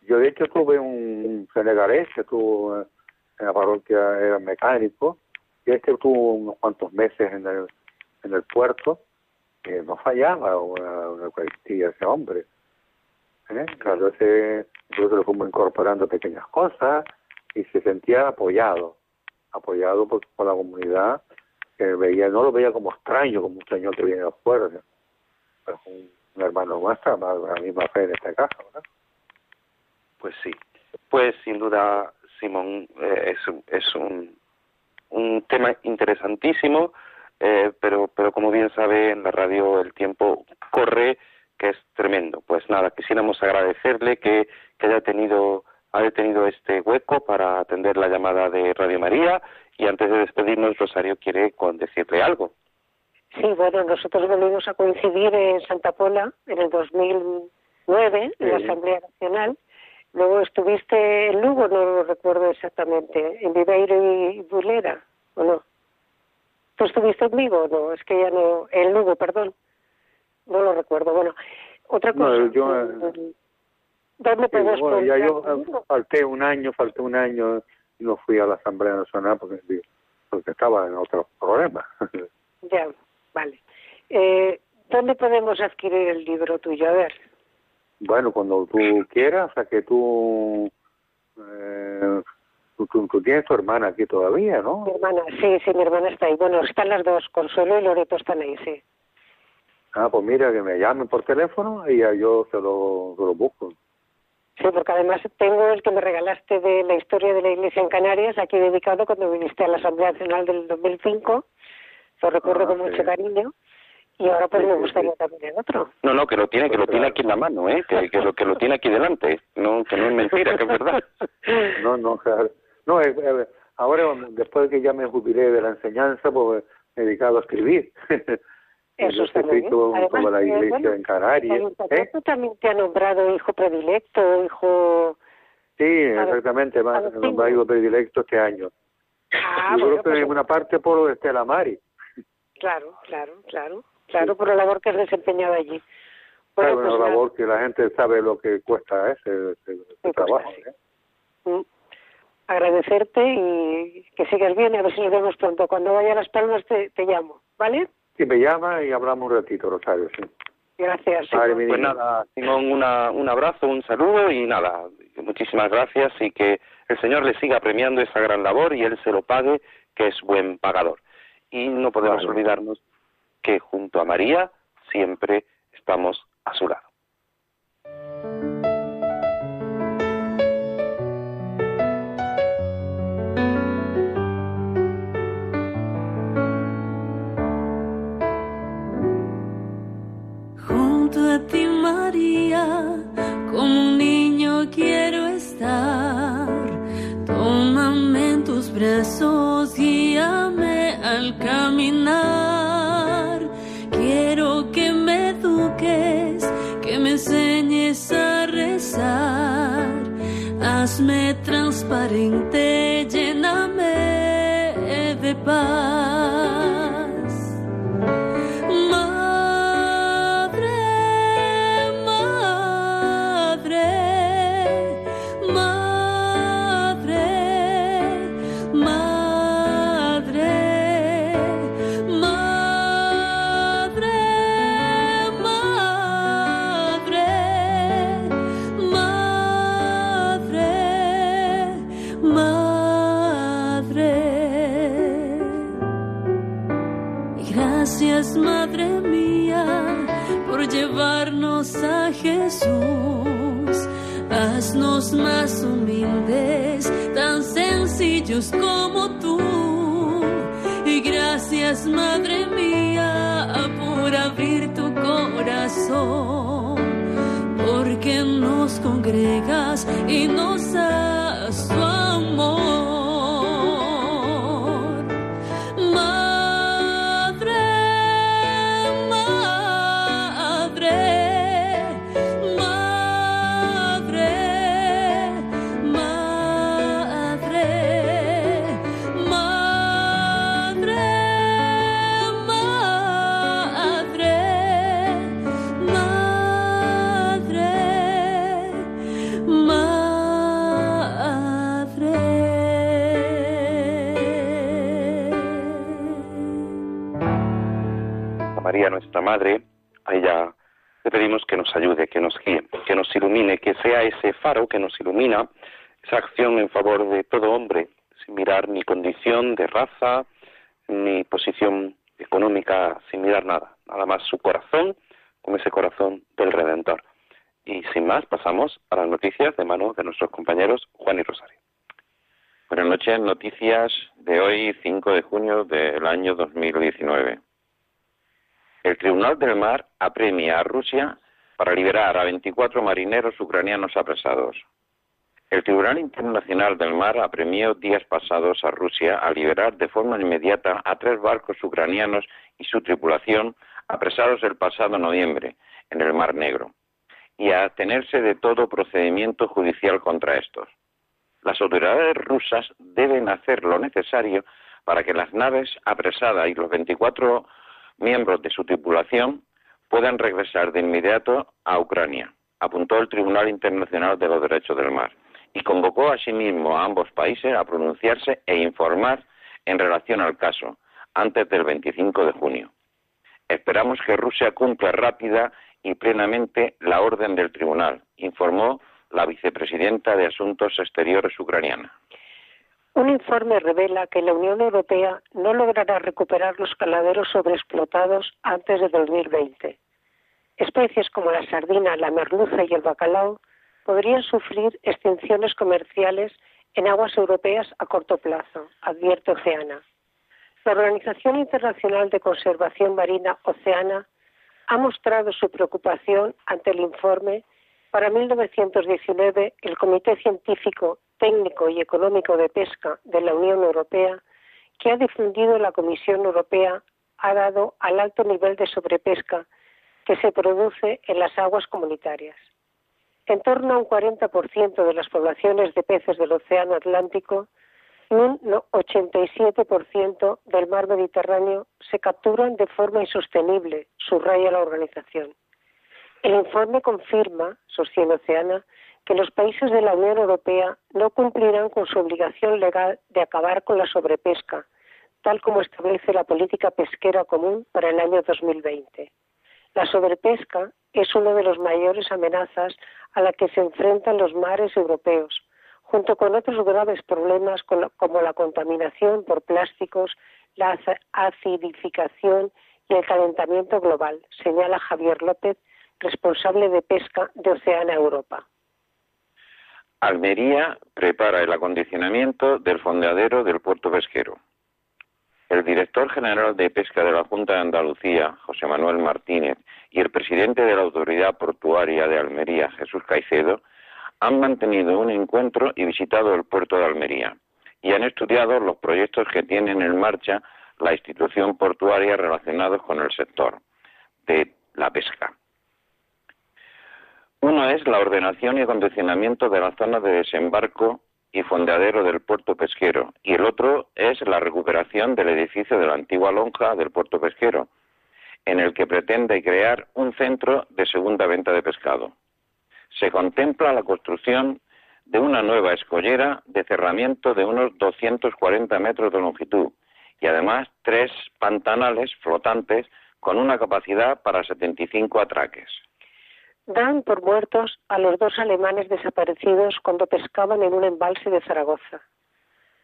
F: Yo de hecho tuve un senegalés que estuvo en la parroquia, era mecánico, y este tuvo unos cuantos meses en el, en el puerto, que no fallaba una, una Eucaristía ese hombre ¿eh? Claro, ese, lo fuimos incorporando pequeñas cosas y se sentía apoyado, apoyado por, la comunidad que veía, no lo veía como extraño, como un señor que viene de afuera, pero un, hermano nuestro, la misma fe en este caso, ¿verdad?
B: Pues sí, pues sin duda, Simón, eh, es, es un, un tema interesantísimo, eh, pero, pero como bien sabe, en la radio el tiempo corre que es tremendo. Pues nada, quisiéramos agradecerle que, haya tenido haya tenido este hueco para atender la llamada de Radio María y antes de despedirnos Rosario quiere decirle algo.
C: Sí, bueno, nosotros volvimos a coincidir en Santa Pola en el 2009 en la Asamblea Nacional. Luego estuviste en Lugo, no lo recuerdo exactamente, en Viveiro y Bulera, ¿o no? ¿Tú estuviste en Vigo? No, es que ya no, en Lugo, perdón no lo recuerdo. Bueno, otra cosa. No, yo, eh, ¿Dónde
F: bueno, ya yo falté un año, falté un año y no fui a la Asamblea Nacional porque, porque estaba en otros problemas. [LAUGHS]
C: ya, vale. Eh, ¿Dónde podemos adquirir el libro tuyo? A ver.
F: Bueno, cuando tú quieras, sea que tú, eh, tú, tú, tienes tu hermana aquí todavía, ¿no?
C: Mi hermana, sí, sí, mi hermana está ahí. Bueno, están las dos, Consuelo y Loreto están ahí, sí.
F: Ah, pues mira, que me llamen por teléfono y ya yo se lo, se lo busco.
C: Sí, porque además tengo el que me regalaste de la historia de la Iglesia en Canarias, aquí dedicado cuando viniste a la Asamblea Nacional del 2005. Lo recuerdo ah, con mucho cariño. Y ahora pues me gustaría también el otro.
B: No, no, que lo tiene, que lo tiene aquí en la mano, ¿eh? Que, que, lo, que lo tiene aquí delante. No, que no es mentira, que es verdad. [LAUGHS]
F: No, no, claro. No, ahora después de que ya me jubilé de la enseñanza, pues me he dedicado a escribir. [LAUGHS]
C: Eso está muy bien.
F: Además, la iglesia bueno, en Canarias.
C: ¿eh? también te ha nombrado hijo predilecto, hijo...
F: Sí, exactamente, me ha nombrado hijo predilecto este año. Ah, Yo creo que pues en una parte por Estela Mari.
C: Claro, claro, claro, claro, por la labor que has desempeñado allí.
F: Bueno, claro, pues una labor que la gente sabe lo que cuesta ese, ese, pues trabajo. ¿eh?
C: Mm. Agradecerte y que sigas bien y a ver si nos vemos pronto. Cuando vaya a Las Palmas te, te llamo, ¿vale?
F: Sí, me llama y hablamos un ratito, Rosario, sí.
C: Gracias.
B: pues nada, Simón, una, un abrazo, un saludo y nada, muchísimas gracias y que el Señor le siga premiando esa gran labor y Él se lo pague, que es buen pagador. Y no podemos olvidarnos que junto a María siempre estamos a su lado.
G: María, como un niño quiero estar. Tómame en tus brazos, guíame al caminar. Quiero que me eduques, que me enseñes a rezar. Hazme transparente, lléname de paz. Madre mía, por abrir tu corazón, porque nos congregas y nos
B: Madre, a ella le pedimos que nos ayude, que nos guíe, que nos ilumine, que sea ese faro que nos ilumina, esa acción en favor de todo hombre, sin mirar ni condición de raza, ni posición económica, sin mirar nada, nada más su corazón, como ese corazón del Redentor. Y sin más, pasamos a las noticias de mano de nuestros compañeros Juan y Rosario.
D: Buenas noches, noticias de hoy, 5 de junio del año 2019. El Tribunal del Mar apremia a Rusia para liberar a 24 marineros ucranianos apresados. El Tribunal Internacional del Mar apremió días pasados a Rusia a liberar de forma inmediata a tres barcos ucranianos y su tripulación apresados el pasado noviembre en el Mar Negro y a tenerse de todo procedimiento judicial contra estos. Las autoridades rusas deben hacer lo necesario para que las naves apresadas y los 24 miembros de su tripulación puedan regresar de inmediato a Ucrania, apuntó el Tribunal Internacional de los Derechos del Mar, y convocó asimismo a ambos países a pronunciarse e informar en relación al caso antes del 25 de junio. Esperamos que Rusia cumpla rápida y plenamente la orden del tribunal, informó la vicepresidenta de Asuntos Exteriores ucraniana.
C: Un informe revela que la Unión Europea no logrará recuperar los caladeros sobreexplotados antes de 2020. Especies como la sardina, la merluza y el bacalao podrían sufrir extinciones comerciales en aguas europeas a corto plazo, advierte Oceana. La Organización Internacional de Conservación Marina Oceana ha mostrado su preocupación ante el informe. Para 1919, el Comité Científico técnico y económico de pesca de la Unión Europea que ha difundido la Comisión Europea ha dado al alto nivel de sobrepesca que se produce en las aguas comunitarias. En torno a un 40% de las poblaciones de peces del Océano Atlántico y un 87% del mar Mediterráneo se capturan de forma insostenible, subraya la organización. El informe confirma, sostiene Oceana, que los países de la Unión Europea no cumplirán con su obligación legal de acabar con la sobrepesca, tal como establece la política pesquera común para el año 2020. La sobrepesca es una de las mayores amenazas a la que se enfrentan los mares europeos, junto con otros graves problemas como la contaminación por plásticos, la acidificación y el calentamiento global, señala Javier López, responsable de pesca de Oceana Europa.
D: Almería prepara el acondicionamiento del fondeadero del puerto pesquero. El director general de pesca de la Junta de Andalucía, José Manuel Martínez, y el presidente de la Autoridad Portuaria de Almería, Jesús Caicedo, han mantenido un encuentro y visitado el puerto de Almería y han estudiado los proyectos que tienen en marcha la institución portuaria relacionados con el sector de la pesca. Uno es la ordenación y acondicionamiento de la zona de desembarco y fondeadero del puerto pesquero, y el otro es la recuperación del edificio de la antigua lonja del puerto pesquero, en el que pretende crear un centro de segunda venta de pescado. Se contempla la construcción de una nueva escollera de cerramiento de unos 240 metros de longitud y además tres pantanales flotantes con una capacidad para 75 atraques.
C: Dan por muertos a los dos alemanes desaparecidos cuando pescaban en un embalse de Zaragoza.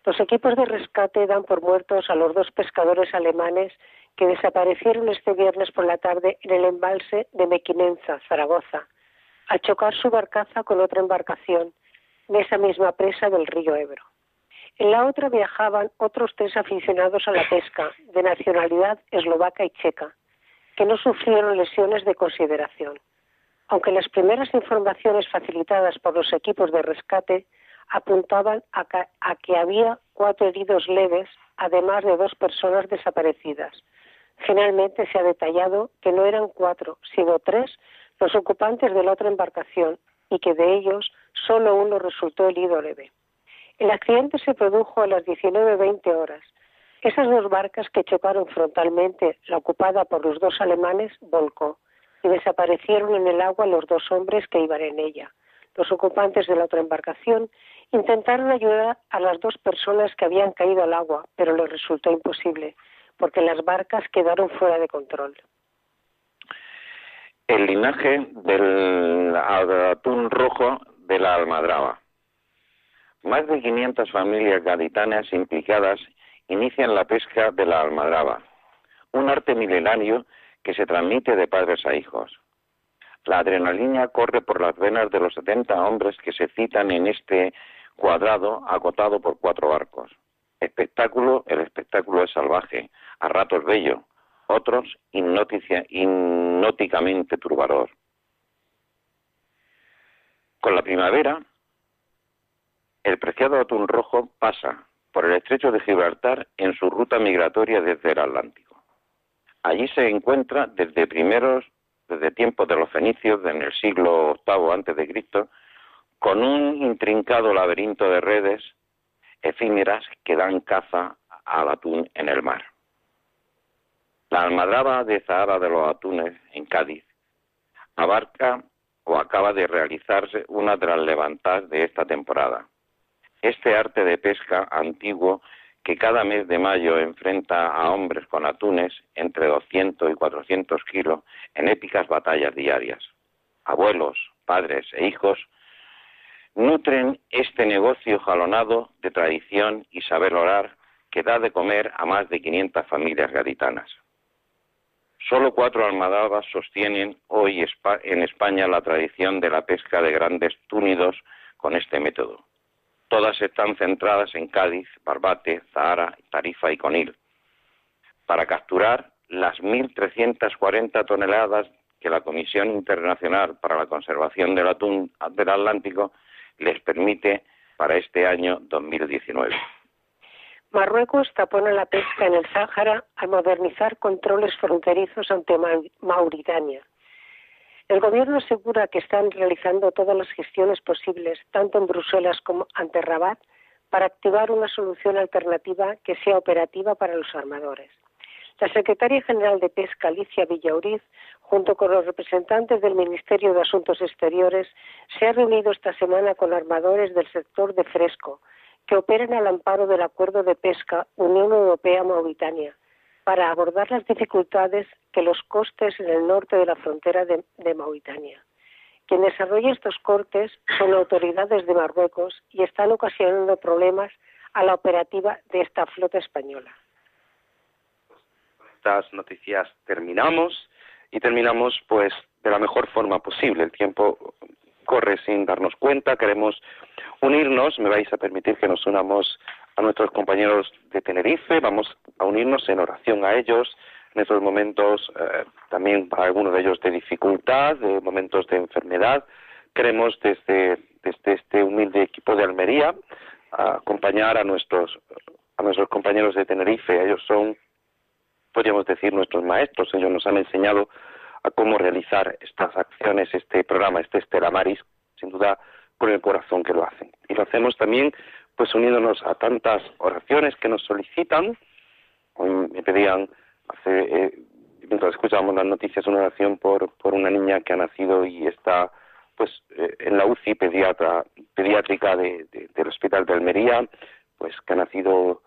C: Los equipos de rescate dan por muertos a los dos pescadores alemanes que desaparecieron este viernes por la tarde en el embalse de Mequinenza, Zaragoza, al chocar su barcaza con otra embarcación en esa misma presa del río Ebro. En la otra viajaban otros tres aficionados a la pesca, de nacionalidad eslovaca y checa, que no sufrieron lesiones de consideración. Aunque las primeras informaciones facilitadas por los equipos de rescate apuntaban a que, había cuatro heridos leves, además de dos personas desaparecidas. Finalmente se ha detallado que no eran cuatro, sino tres los ocupantes de la otra embarcación y que de ellos solo uno resultó herido leve. El accidente se produjo a las 19.20 horas. Esas dos barcas que chocaron frontalmente, la ocupada por los dos alemanes, volcó y desaparecieron en el agua los dos hombres que iban en ella. Los ocupantes de la otra embarcación intentaron ayudar a las dos personas que habían caído al agua, pero les resultó imposible, porque las barcas quedaron fuera de control.
D: El linaje del atún rojo de la almadraba. Más de 500 familias gaditanas implicadas inician la pesca de la almadraba, un arte milenario que se transmite de padres a hijos. La adrenalina corre por las venas de los 70 hombres que se citan en este cuadrado acotado por cuatro barcos. Espectáculo, el espectáculo es salvaje, a ratos bello, otros hipnóticamente turbador. Con la primavera, el preciado atún rojo pasa por el estrecho de Gibraltar en su ruta migratoria desde el Atlántico. Allí se encuentra desde primeros, desde tiempos de los fenicios, en el siglo VIII antes de Cristo, con un intrincado laberinto de redes efímeras que dan caza al atún en el mar. La almadraba de Zahara de los Atunes, en Cádiz, abarca o acaba de realizarse una de las levantadas de esta temporada. Este arte de pesca antiguo que cada mes de mayo enfrenta a hombres con atunes entre 200 y 400 kilos en épicas batallas diarias. Abuelos, padres e hijos nutren este negocio jalonado de tradición y saber orar que da de comer a más de 500 familias gaditanas. Solo cuatro almadabas sostienen hoy en España la tradición de la pesca de grandes túnidos con este método. Todas están centradas en Cádiz, Barbate, Zahara, Tarifa y Conil, para capturar las 1.340 toneladas que la Comisión Internacional para la Conservación del Atún del Atlántico les permite para este año 2019.
C: Marruecos tapona la pesca en el Sáhara al modernizar controles fronterizos ante Mauritania. El Gobierno asegura que están realizando todas las gestiones posibles, tanto en Bruselas como ante Rabat, para activar una solución alternativa que sea operativa para los armadores. La secretaria general de Pesca, Alicia Villauriz, junto con los representantes del Ministerio de Asuntos Exteriores, se ha reunido esta semana con armadores del sector de fresco, que operan al amparo del Acuerdo de Pesca Unión Europea-Mauritania, para abordar las dificultades que los costes en el norte de la frontera de, de Mauritania. Quien desarrolla estos cortes son autoridades de Marruecos y están ocasionando problemas a la operativa de esta flota española.
B: Estas noticias terminamos y terminamos pues de la mejor forma posible. El tiempo corre sin darnos cuenta. Queremos unirnos, me vais a permitir que nos unamos a nuestros compañeros de Tenerife, vamos a unirnos en oración a ellos en estos momentos, eh, también para algunos de ellos de dificultad, de momentos de enfermedad. Queremos desde, desde este humilde equipo de Almería acompañar a nuestros, a nuestros compañeros de Tenerife. Ellos son, podríamos decir, nuestros maestros. Ellos nos han enseñado a cómo realizar estas acciones, este programa, este Estela Maris, sin duda con el corazón que lo hacen. Y lo hacemos también pues uniéndonos a tantas oraciones que nos solicitan. Hoy me pedían hace eh, mientras escuchábamos las noticias una oración por por una niña que ha nacido y está pues eh, en la UCI pediatra, pediátrica de, del Hospital de Almería, pues que ha nacido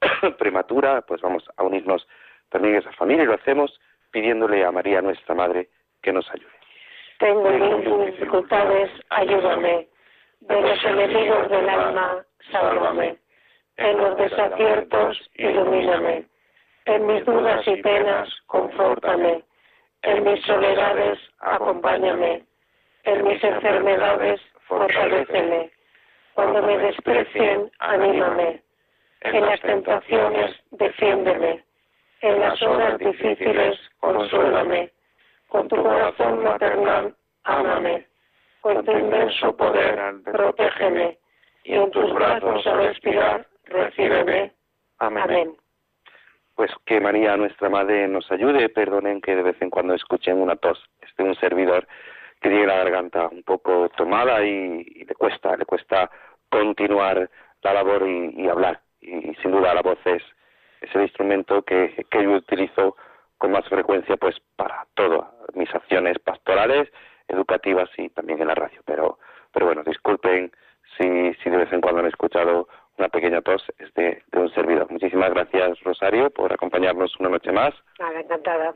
B: [COUGHS] prematura, pues vamos a unirnos también a esa familia y lo hacemos pidiéndole a María nuestra Madre que nos ayude.
C: Tengo mil dificultades, ayúdame. De los enemigos del alma, sálvame. En los desaciertos, ilumíname. En mis dudas y penas, confórtame. En mis soledades, acompáñame. En mis enfermedades, fortaleceme. Cuando me desprecien, anímame. En las tentaciones, defiéndeme. En las horas difíciles, consuélame. Con tu corazón maternal, ámame. Con tu inmenso poder, protégeme. Y en tus brazos al respirar, recíbeme. Amén.
B: Pues que María, nuestra Madre, nos ayude. Perdonen que de vez en cuando escuchen una tos. Este un servidor que tiene la garganta un poco tomada y, le cuesta, le cuesta continuar la labor y, hablar. Y, sin duda la voz es, el instrumento que, que yo utilizo con más frecuencia pues para todas mis acciones pastorales, educativas y también en la radio. Pero, pero bueno, disculpen si, si de vez en cuando han escuchado una pequeña tos es de, de un servidor. Muchísimas gracias, Rosario, por acompañarnos una noche más.
C: Nada, encantada.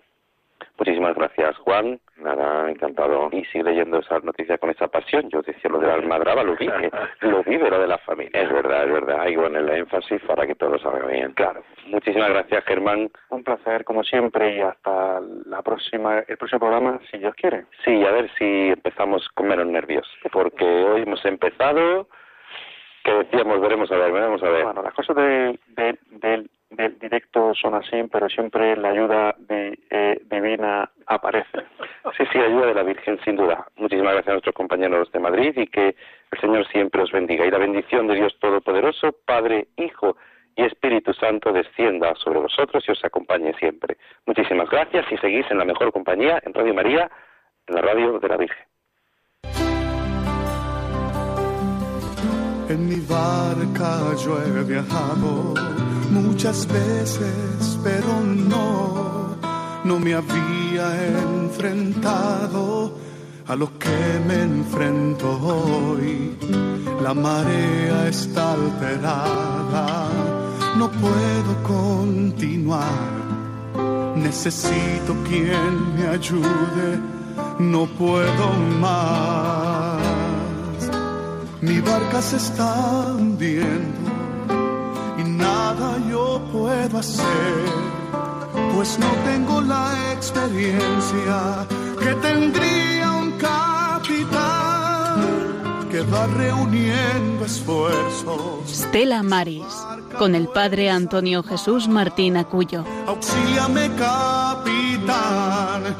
B: Muchísimas gracias, Juan.
D: Nada, encantado.
B: Y sigue leyendo esa noticia con esa pasión. Yo decía lo de la almadraba, lo vive, lo vive lo de la familia.
D: Es verdad, es verdad. Hay que el énfasis para que todo salga bien.
B: Claro. Muchísimas gracias, Germán.
E: Un placer, como siempre, y hasta la próxima, el próximo programa, si Dios quiere.
B: Sí, a ver si empezamos con menos nervios, porque hoy hemos empezado que decíamos, veremos a ver, veremos a ver.
E: Bueno, las cosas de, del directo son así, pero siempre la ayuda eh, divina aparece.
B: Sí, sí, ayuda de la Virgen, sin duda. Muchísimas gracias a nuestros compañeros de Madrid y que el Señor siempre os bendiga. Y la bendición de Dios Todopoderoso, Padre, Hijo y Espíritu Santo descienda sobre vosotros y os acompañe siempre. Muchísimas gracias y seguís en la mejor compañía, en Radio María, en la radio de la Virgen.
A: En mi barca yo he muchas veces, pero no, no me había enfrentado a lo que me enfrento hoy. La marea está alterada, no puedo continuar. Necesito quien me ayude, no puedo más. Mi barca se está hundiendo nada yo puedo hacer, pues no tengo la experiencia que tendría un capitán que va reuniendo esfuerzos.
H: Stella Maris, con el padre Antonio Jesús Martín Acuyo.
A: Auxíliame, capitán